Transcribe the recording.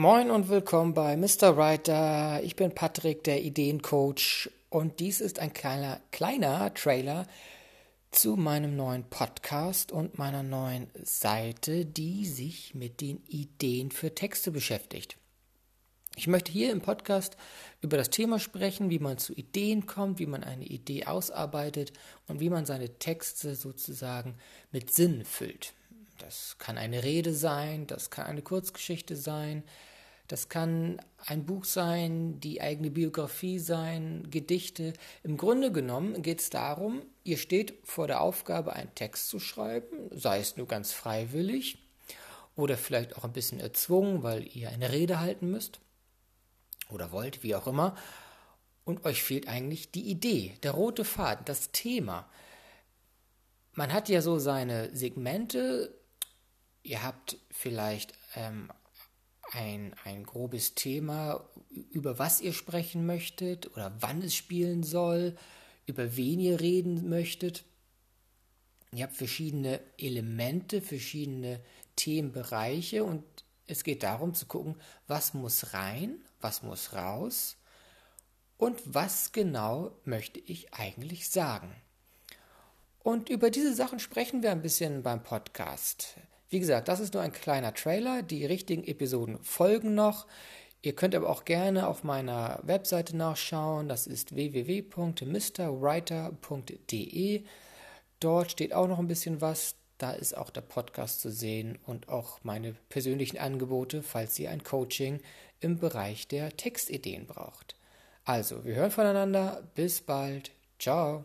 Moin und willkommen bei Mr. Writer. Ich bin Patrick, der Ideencoach, und dies ist ein kleiner, kleiner Trailer zu meinem neuen Podcast und meiner neuen Seite, die sich mit den Ideen für Texte beschäftigt. Ich möchte hier im Podcast über das Thema sprechen, wie man zu Ideen kommt, wie man eine Idee ausarbeitet und wie man seine Texte sozusagen mit Sinn füllt. Das kann eine Rede sein, das kann eine Kurzgeschichte sein, das kann ein Buch sein, die eigene Biografie sein, Gedichte. Im Grunde genommen geht es darum, ihr steht vor der Aufgabe, einen Text zu schreiben, sei es nur ganz freiwillig oder vielleicht auch ein bisschen erzwungen, weil ihr eine Rede halten müsst oder wollt, wie auch immer. Und euch fehlt eigentlich die Idee, der rote Faden, das Thema. Man hat ja so seine Segmente. Ihr habt vielleicht ähm, ein, ein grobes Thema, über was ihr sprechen möchtet oder wann es spielen soll, über wen ihr reden möchtet. Ihr habt verschiedene Elemente, verschiedene Themenbereiche und es geht darum zu gucken, was muss rein, was muss raus und was genau möchte ich eigentlich sagen. Und über diese Sachen sprechen wir ein bisschen beim Podcast. Wie gesagt, das ist nur ein kleiner Trailer. Die richtigen Episoden folgen noch. Ihr könnt aber auch gerne auf meiner Webseite nachschauen. Das ist www.mrwriter.de. Dort steht auch noch ein bisschen was. Da ist auch der Podcast zu sehen und auch meine persönlichen Angebote, falls ihr ein Coaching im Bereich der Textideen braucht. Also, wir hören voneinander. Bis bald. Ciao.